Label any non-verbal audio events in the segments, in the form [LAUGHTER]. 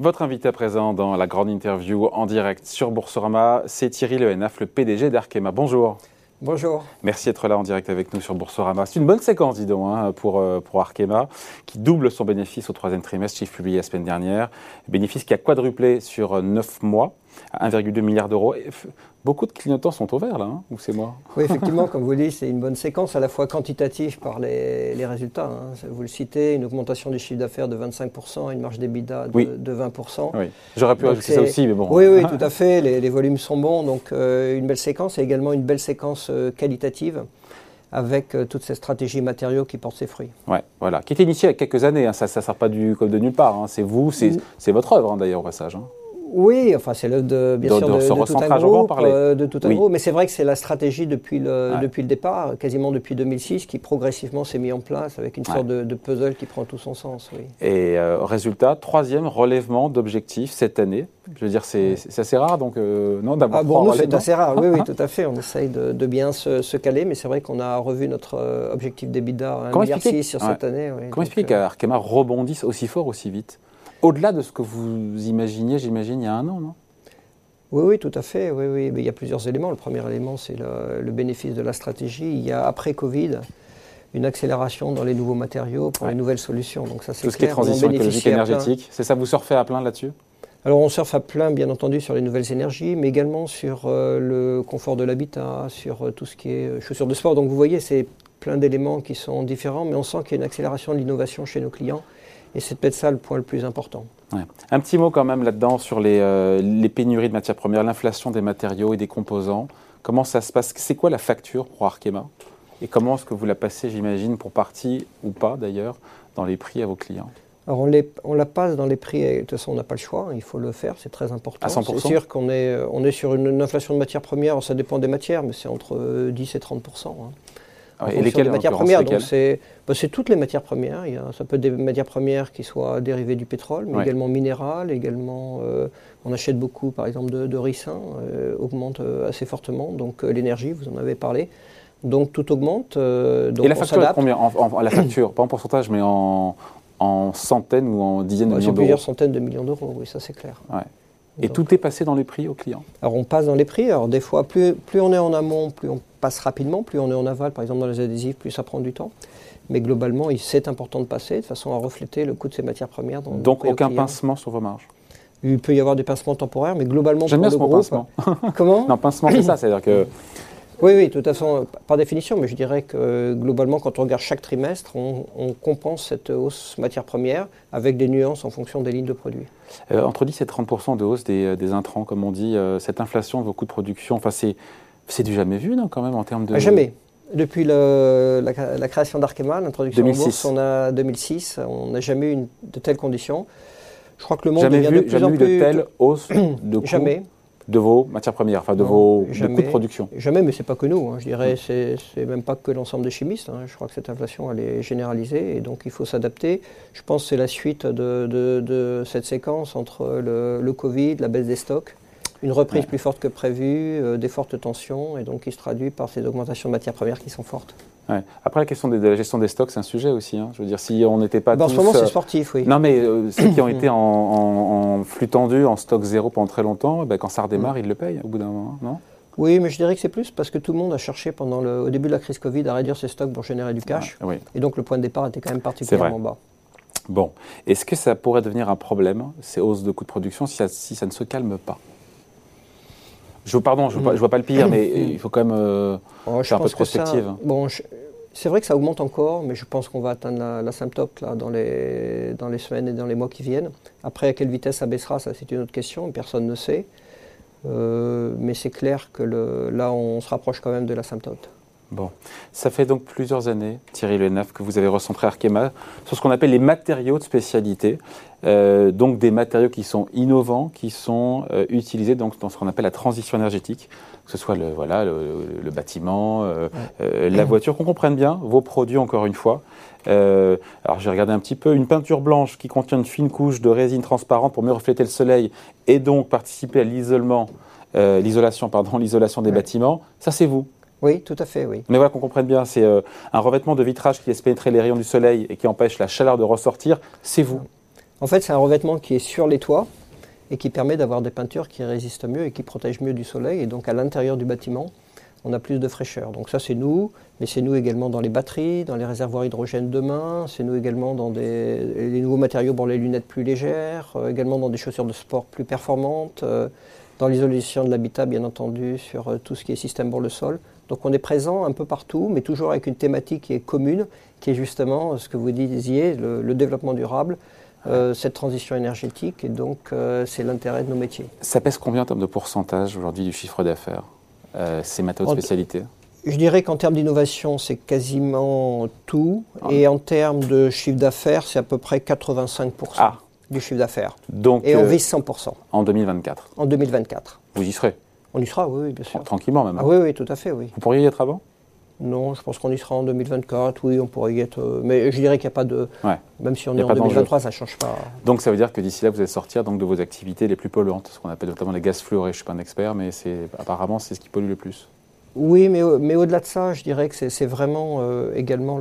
Votre invité à présent dans la grande interview en direct sur Boursorama, c'est Thierry Lehenaf, le PDG d'Arkema. Bonjour. Bonjour. Merci d'être là en direct avec nous sur Boursorama. C'est une bonne séquence, dis donc, hein, pour, euh, pour Arkema, qui double son bénéfice au troisième trimestre, chiffre publié la semaine dernière. Bénéfice qui a quadruplé sur 9 mois à 1,2 milliard d'euros. Beaucoup de clignotants sont au vert là, hein, ou c'est moi? Oui, effectivement, comme vous le dites, c'est une bonne séquence, à la fois quantitative par les, les résultats. Hein. Vous le citez, une augmentation du chiffre d'affaires de 25%, une marge d'EBITDA de, de 20%. Oui, j'aurais pu ajouter ça aussi, mais bon. Oui, oui, [LAUGHS] tout à fait, les, les volumes sont bons, donc euh, une belle séquence et également une belle séquence euh, qualitative avec euh, toutes ces stratégies matériaux qui portent ses fruits. Ouais, voilà, qui était initiée il y a quelques années, hein. ça ne sort pas du, comme de nulle part, hein. c'est vous, c'est mm. votre œuvre d'ailleurs au passage. Oui, enfin c'est l'œuvre de bien sûr de, de, tout un groupe, euh, de tout un groupe, mais c'est vrai que c'est la stratégie depuis le depuis le départ, quasiment depuis 2006, qui progressivement s'est mis en place avec une sorte de, puzzle qui prend tout son sens. Oui. Et euh, résultat, troisième relèvement d'objectifs cette année. Je veux dire, c'est assez rare, donc euh, non d'abord. Ah bon, c'est assez rare. [LAUGHS] Oui, oui, tout à fait. On essaye de, bien se, se, caler, mais c'est vrai qu'on a revu notre objectif d'EBITDA à 1,6 milliard sur cette année. Oui, Comment expliquer qu'Arkema rebondisse aussi fort aussi vite? Au-delà de ce que vous imaginiez, j'imagine, il y a un an, non? Oui, oui, tout à fait. Oui, oui. Mais il y a plusieurs éléments. Le premier élément, c'est le, bénéfice de la stratégie. Il y a, après Covid, une accélération dans les nouveaux matériaux pour les nouvelles solutions. Donc ça, c'est Tout ce qui est transition écologique énergétique, c'est ça, vous surfez à plein là-dessus? Alors on surfe à plein, bien entendu, sur les nouvelles énergies, mais également sur euh, le confort de l'habitat, sur euh, tout ce qui est euh, chaussures de sport. Donc vous voyez, c'est plein d'éléments qui sont différents, mais on sent qu'il y a une accélération de l'innovation chez nos clients. Et c'est peut-être ça le point le plus important. Un petit mot quand même là-dedans sur euh, les, pénuries de matières premières, l'inflation des matériaux et des composants. Comment ça se passe? C'est quoi la facture pour Arkema? Et comment est-ce que vous la passez, j'imagine, pour partie ou pas d'ailleurs, dans les prix à vos clients? Alors on, les, on, la passe dans les prix, de toute façon on n'a pas le choix, il faut le faire, c'est très important. À 100% C'est sûr qu'on est, on est sur une, inflation de matières premières, ça dépend des matières, mais c'est entre 10 et 30 et lesquelles matières premières Donc bah, c'est toutes les matières premières. Il y a, ça peut être des matières premières qui soient dérivées du pétrole, mais également minérales, également euh, on achète beaucoup par exemple de, de ricin, euh, augmente euh, assez fortement. Donc l'énergie, vous en avez parlé. Donc tout augmente. donc et la facture est combien en, La facture, pas en pourcentage, mais en, en centaines ou en dizaines de millions d'euros plusieurs centaines de millions d'euros, oui, ça c'est clair. Et tout est passé dans les prix aux clients Alors on passe dans les prix. Alors des fois, plus, plus on est en amont, plus on passe rapidement. Plus on est en aval, par exemple dans les adhésifs, plus ça prend du temps. Mais globalement, c'est important de passer de façon à refléter le coût de ces matières premières. Dans Donc aucun pincement sur vos marges Il peut y avoir des pincements temporaires, mais globalement, J'aime bien ce mot pincement. [LAUGHS] Comment? Non, pincement, c'est ça. C'est-à-dire que oui, oui, de toute façon, par définition, mais je dirais que globalement, quand on regarde chaque trimestre, on, compense cette hausse matière première avec des nuances en fonction des lignes de produits. Euh, entre 10 et 30% de hausse des, des, intrants, comme on dit, euh, cette inflation de vos coûts de production, enfin, c'est du jamais vu, non, quand même, en termes de. Jamais. Depuis la, création d'Arkema, l'introduction en bourse, on a 2006, on n'a jamais eu de telles conditions. Je crois que le monde jamais devient vu, de plus en plus... de telles hausses de [CLEARS THROAT] coûts Jamais de vos matières premières, enfin de vos jamais, coûts de production Jamais, mais ce n'est pas que nous. Hein. Je dirais, ce c'est même pas que l'ensemble des chimistes. Hein. Je crois que cette inflation, elle est généralisée et donc il faut s'adapter. Je pense que c'est la suite de, cette séquence entre le, Covid, la baisse des stocks, une reprise plus forte que prévue, euh, des fortes tensions et donc qui se traduit par ces augmentations de matières premières qui sont fortes. Après, la question de, la gestion des stocks, c'est un sujet aussi. Hein. Je veux dire, si on n'était pas. Ben, tous, en ce moment, c'est euh, sportif, oui. Non, mais euh, ceux qui ont [COUGHS] été en, flux tendu, en stock zéro pendant très longtemps, ben, quand ça redémarre, mm. ils le payent au bout d'un moment, non? Oui, mais je dirais que c'est plus parce que tout le monde a cherché pendant le, au début de la crise Covid à réduire ses stocks pour générer du cash. Et donc le point de départ était quand même particulièrement bas. Bon, est-ce que ça pourrait devenir un problème, ces hausses de coûts de production, si ça, si ça ne se calme pas? Je, Pardon, je ne vois, pas le pire, mais [CLEARS THROAT] il faut quand même euh, oh, faire un peu de prospective. bon, c'est vrai que ça augmente encore, mais je pense qu'on va atteindre l'asymptote là, dans, les, dans les semaines et dans les mois qui viennent. Après, à quelle vitesse ça baissera, ça c'est une autre question, personne ne sait. Euh, mais c'est clair que le, là, on se rapproche quand même de l'asymptote. Bon, ça fait donc plusieurs années, Thierry Leneuf, que vous avez recentré Arkema sur ce qu'on appelle les matériaux de spécialité, euh, donc des matériaux qui sont innovants, qui sont euh, utilisés donc, dans ce qu'on appelle la transition énergétique, que ce soit le, voilà, le, bâtiment, euh, la voiture, qu'on comprenne bien vos produits encore une fois. alors j'ai regardé un petit peu, une peinture blanche qui contient une fine couche de résine transparente pour mieux refléter le soleil et donc participer à l'isolement, l'isolation, pardon, l'isolation des bâtiments, ça c'est vous. Oui, tout à fait, oui. Mais voilà qu'on comprenne bien, c'est un revêtement de vitrage qui laisse pénétrer les rayons du soleil et qui empêche la chaleur de ressortir, c'est vous. En fait, c'est un revêtement qui est sur les toits et qui permet d'avoir des peintures qui résistent mieux et qui protègent mieux du soleil. Et donc à l'intérieur du bâtiment, on a plus de fraîcheur. Donc ça c'est nous, mais c'est nous également dans les batteries, dans les réservoirs hydrogène demain, c'est nous également dans des, les nouveaux matériaux pour les lunettes plus légères, euh, également dans des chaussures de sport plus performantes, euh, dans l'isolation de l'habitat bien entendu, sur euh, tout ce qui est système pour le sol. Donc on est présent un peu partout, mais toujours avec une thématique qui est commune, qui est justement ce que vous disiez, le, développement durable, cette transition énergétique, et donc c'est l'intérêt de nos métiers. Ça pèse combien en termes de pourcentage aujourd'hui du chiffre d'affaires euh, ces matériaux de spécialité Je dirais qu'en termes d'innovation, c'est quasiment tout. Ah. Et en termes de chiffre d'affaires, c'est à peu près 85% ah. Du chiffre d'affaires. et on euh, vise 100%. En 2024 En 2024. Vous y serez On y sera, oui, bien sûr. Tranquillement même. Ah, oui, oui, tout à fait, oui. Vous pourriez y être avant? Non, je pense qu'on y sera en 2024, oui, on pourrait y être. Euh, mais je dirais qu'il n'y a pas de. Même si on est en 2023, ça ne change pas. Donc ça veut dire que d'ici là, vous allez sortir donc, de vos activités les plus polluantes, ce qu'on appelle notamment les gaz fluorés. Je ne suis pas un expert, mais apparemment, c'est ce qui pollue le plus. Oui, mais, mais au-delà de ça, je dirais que c'est vraiment euh, également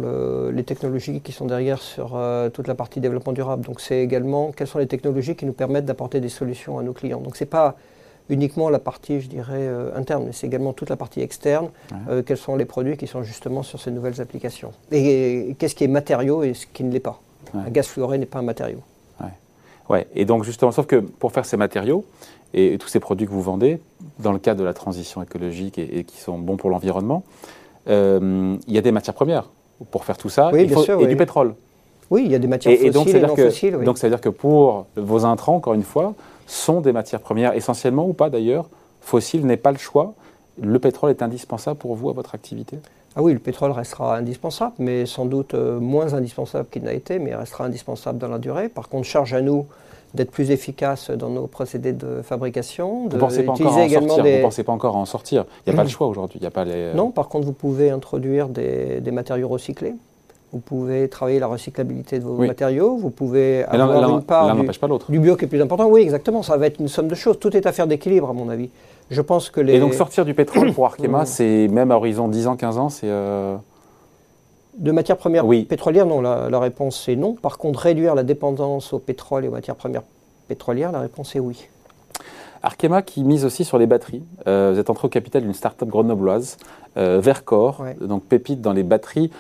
les technologies qui sont derrière sur euh, toute la partie développement durable. Donc c'est également quelles sont les technologies qui nous permettent d'apporter des solutions à nos clients. Donc c'est pas uniquement la partie, je dirais, euh, interne, mais c'est également toute la partie externe. Quels sont les produits qui sont justement sur ces nouvelles applications Et, qu'est-ce qui est matériau et ce qui ne l'est pas Un gaz fluoré n'est pas un matériau. Ouais. Et donc justement, sauf que pour faire ces matériaux et, tous ces produits que vous vendez, dans le cadre de la transition écologique et, qui sont bons pour l'environnement, euh, il y a des matières premières pour faire tout ça. Oui, bien sûr, et du pétrole. Oui, il y a des matières fossiles et, donc, et non fossiles. Donc ça veut dire que pour vos intrants, encore une fois, sont des matières premières, essentiellement ou pas d'ailleurs, fossiles n'est pas le choix. Le pétrole est indispensable pour vous à votre activité? Ah oui, le pétrole restera indispensable, mais sans doute euh, moins indispensable qu'il n'a été, mais il restera indispensable dans la durée. Par contre, charge à nous d'être plus efficaces dans nos procédés de fabrication. vous ne pensez, pas encore à en sortir. Vous pensez pas encore à en sortir. Il n'y a pas le [CLEARS THROAT] choix aujourd'hui. a pas les... Euh, non, par contre, vous pouvez introduire des matériaux recyclés. Vous pouvez travailler la recyclabilité de vos matériaux, vous pouvez avoir une part du, bio qui est plus important. Oui, exactement, ça va être une somme de choses. Tout est affaire d'équilibre, à mon avis. Je pense que les... Et donc sortir du pétrole pour Arkema, [CLEARS THROAT] c'est même à horizon 10 ans, 15 ans, c'est... Euh, de matières premières pétrolières, non, la, réponse est non. Par contre, réduire la dépendance au pétrole et aux matières premières pétrolières, la réponse est oui. Arkema qui mise aussi sur les batteries. Euh, vous êtes entré au capital d'une start-up grenobloise, euh, Vercor, donc pépite dans les batteries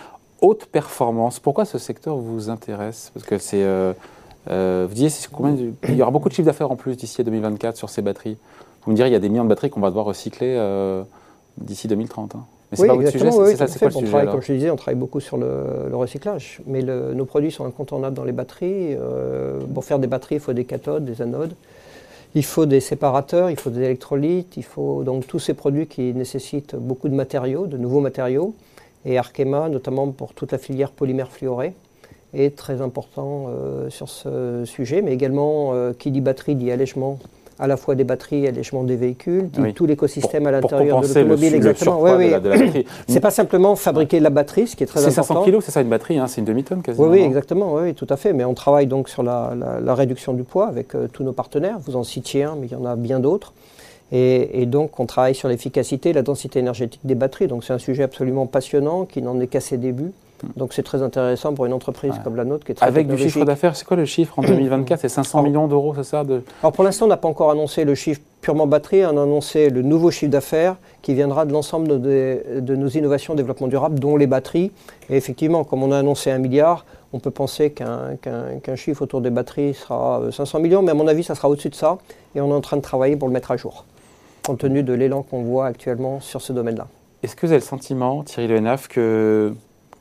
haute performance. Pourquoi ce secteur vous intéresse? Parce que c'est. Euh, vous disiez, combien il y aura beaucoup de chiffres d'affaires en plus d'ici 2024 sur ces batteries. Vous me direz, il y a des millions de batteries qu'on va devoir recycler euh, d'ici 2030. Hein. Mais c'est pas votre sujet, c'est ça, c'est quoi le sujet Comme je disais, on travaille beaucoup sur le, recyclage, mais nos produits sont incontournables dans les batteries. pour faire des batteries, il faut des cathodes, des anodes. Il faut des séparateurs, il faut des électrolytes, il faut donc tous ces produits qui nécessitent beaucoup de matériaux, de nouveaux matériaux. Et Arkema, notamment pour toute la filière polymère fluoré, est très important euh, sur ce sujet, mais également euh, qui dit batterie dit allègement à la fois des batteries et allègement des véhicules, tout l'écosystème à l'intérieur de l'automobile. Exactement. Oui, oui. [COUGHS] c'est pas simplement fabriquer la batterie, ce qui est très important. C'est 500 kg, c'est ça une batterie, hein, c'est une demi-tonne quasiment. Oui, exactement, oui, tout à fait. Mais on travaille donc sur la, réduction du poids avec euh, tous nos partenaires. Vous en citiez un, mais il y en a bien d'autres. Et, donc, on travaille sur l'efficacité, la densité énergétique des batteries. Donc, c'est un sujet absolument passionnant qui n'en est qu'à ses débuts. Donc, c'est très intéressant pour une entreprise comme la nôtre qui est très Avec du chiffre d'affaires, c'est quoi le chiffre en 2024 C'est 500 millions d'euros, c'est ça de... Alors, pour l'instant, on n'a pas encore annoncé le chiffre purement batterie. On a annoncé le nouveau chiffre d'affaires qui viendra de l'ensemble de, nos innovations développement durable, dont les batteries. Et effectivement, comme on a annoncé un milliard, on peut penser qu'un chiffre autour des batteries sera 500 millions, mais à mon avis, ça sera au-dessus de ça. Et on est en train de travailler pour le mettre à jour compte tenu de l'élan qu'on voit actuellement sur ce domaine-là. Est-ce que vous avez le sentiment, Thierry Lehenaf, que,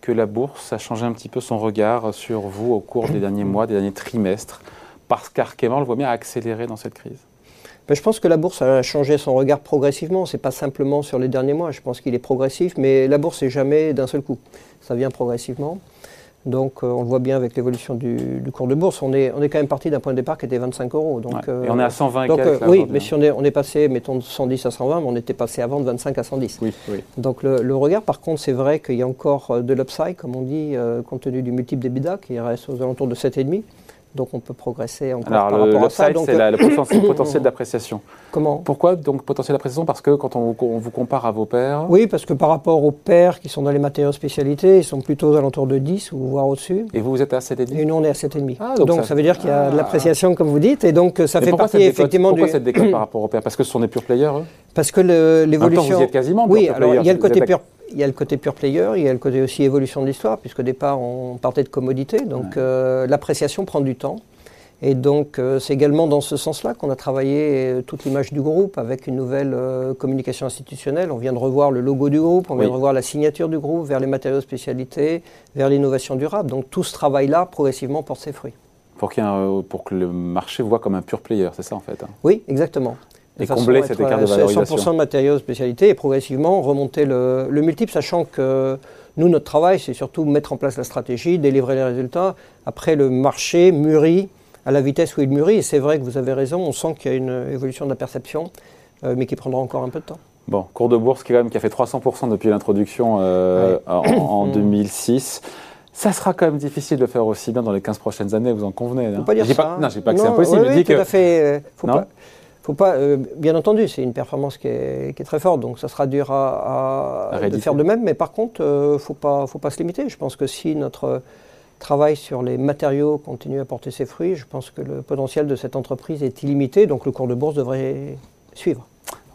que la bourse a changé un petit peu son regard sur vous au cours des derniers mois, des derniers trimestres, parce qu'Arkema, le voit bien, a accéléré dans cette crise ben, je pense que la bourse a changé son regard progressivement. Ce n'est pas simplement sur les derniers mois. Je pense qu'il est progressif, mais la bourse n'est jamais d'un seul coup. Ça vient progressivement. Donc euh, on le voit bien avec l'évolution du, cours de bourse. On est, on est quand même parti d'un point de départ qui était 25 euros. Donc, et on est à 120 donc, euh, Oui, mais si on est, on est passé, mettons, de 110 à 120, mais on était passé avant de 25 à 110. Oui, oui. Donc le, regard, par contre, c'est vrai qu'il y a encore euh, de l'upside, comme on dit, compte tenu du multiple d'EBITDA, qui reste aux alentours de 7,5. Donc on peut progresser encore Alors, par le, rapport à ça. c'est le potentiel, [COUGHS] potentiel d'appréciation. comment? Pourquoi donc potentiel d'appréciation? Parce que quand on, on vous compare à vos pairs, Oui, parce que par rapport aux pairs qui sont dans les matériaux spécialités, ils sont plutôt aux alentours de 10 ou voire au-dessus. et vous, vous êtes à 7,5 Et nous, on est à 7,5. Ah, donc donc, ça- ça... veut dire qu'il y a Ah. de l'appréciation, comme vous dites, et donc euh, ça Et fait pourquoi partie décote effectivement Pourquoi du. cette décote [COUGHS] par rapport aux pairs? Parce que ce sont des pure players, eux? Parce que l'évolution. vous y êtes quasiment Oui, alors il y a le côté pure. Il y a le côté pure player, il y a le côté aussi évolution de l'histoire, puisqu'au départ on partait de commodité, donc euh, l'appréciation prend du temps. Et donc euh, c'est également dans ce sens-là qu'on a travaillé euh, toute l'image du groupe avec une nouvelle euh, communication institutionnelle. On vient de revoir le logo du groupe, on vient de revoir la signature du groupe vers les matériaux spécialités, vers l'innovation durable. Donc tout ce travail-là progressivement porte ses fruits. pour, un- pour que le marché voit comme un pure player, c'est ça en fait. hein? Oui, exactement. Et combler cet écart de à valorisation. 100% de matériaux spécialité et progressivement remonter le, le multiple, sachant que nous, notre travail, c'est surtout mettre en place la stratégie, délivrer les résultats. Après, le marché mûrit à la vitesse où il mûrit. Et c'est vrai que vous avez raison, on sent qu'il y a une évolution de la perception, euh, mais qui prendra encore un peu de temps. Bon, cours de bourse qui, quand même, qui a fait 300% depuis l'introduction euh, en, en [COUGHS] 2006. Ça sera quand même difficile de le faire aussi bien dans les 15 prochaines années, vous en convenez Faut hein pas dire ça. pas, non, je dis pas que Non, c'est impossible. oui, je oui, dis tout que à fait. euh, Faut Non pas, faut pas, euh, bien entendu, c'est une performance qui est, qui est très forte, donc ça sera dur à, à- À de rééditer. faire de même. Mais par contre, euh, faut pas, faut pas se limiter. Je pense que si notre travail sur les matériaux continue à porter ses fruits, je pense que le potentiel de cette entreprise est illimité, donc le cours de bourse devrait suivre.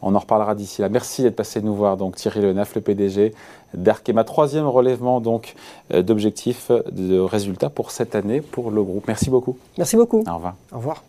On en reparlera d'ici là. Merci d'être passé nous voir. Donc Thierry Leneuf, le PDG d'Arkema. Troisième relèvement donc euh, d'objectifs de résultats pour cette année pour le groupe. Merci beaucoup. Merci beaucoup. Au revoir. Au revoir.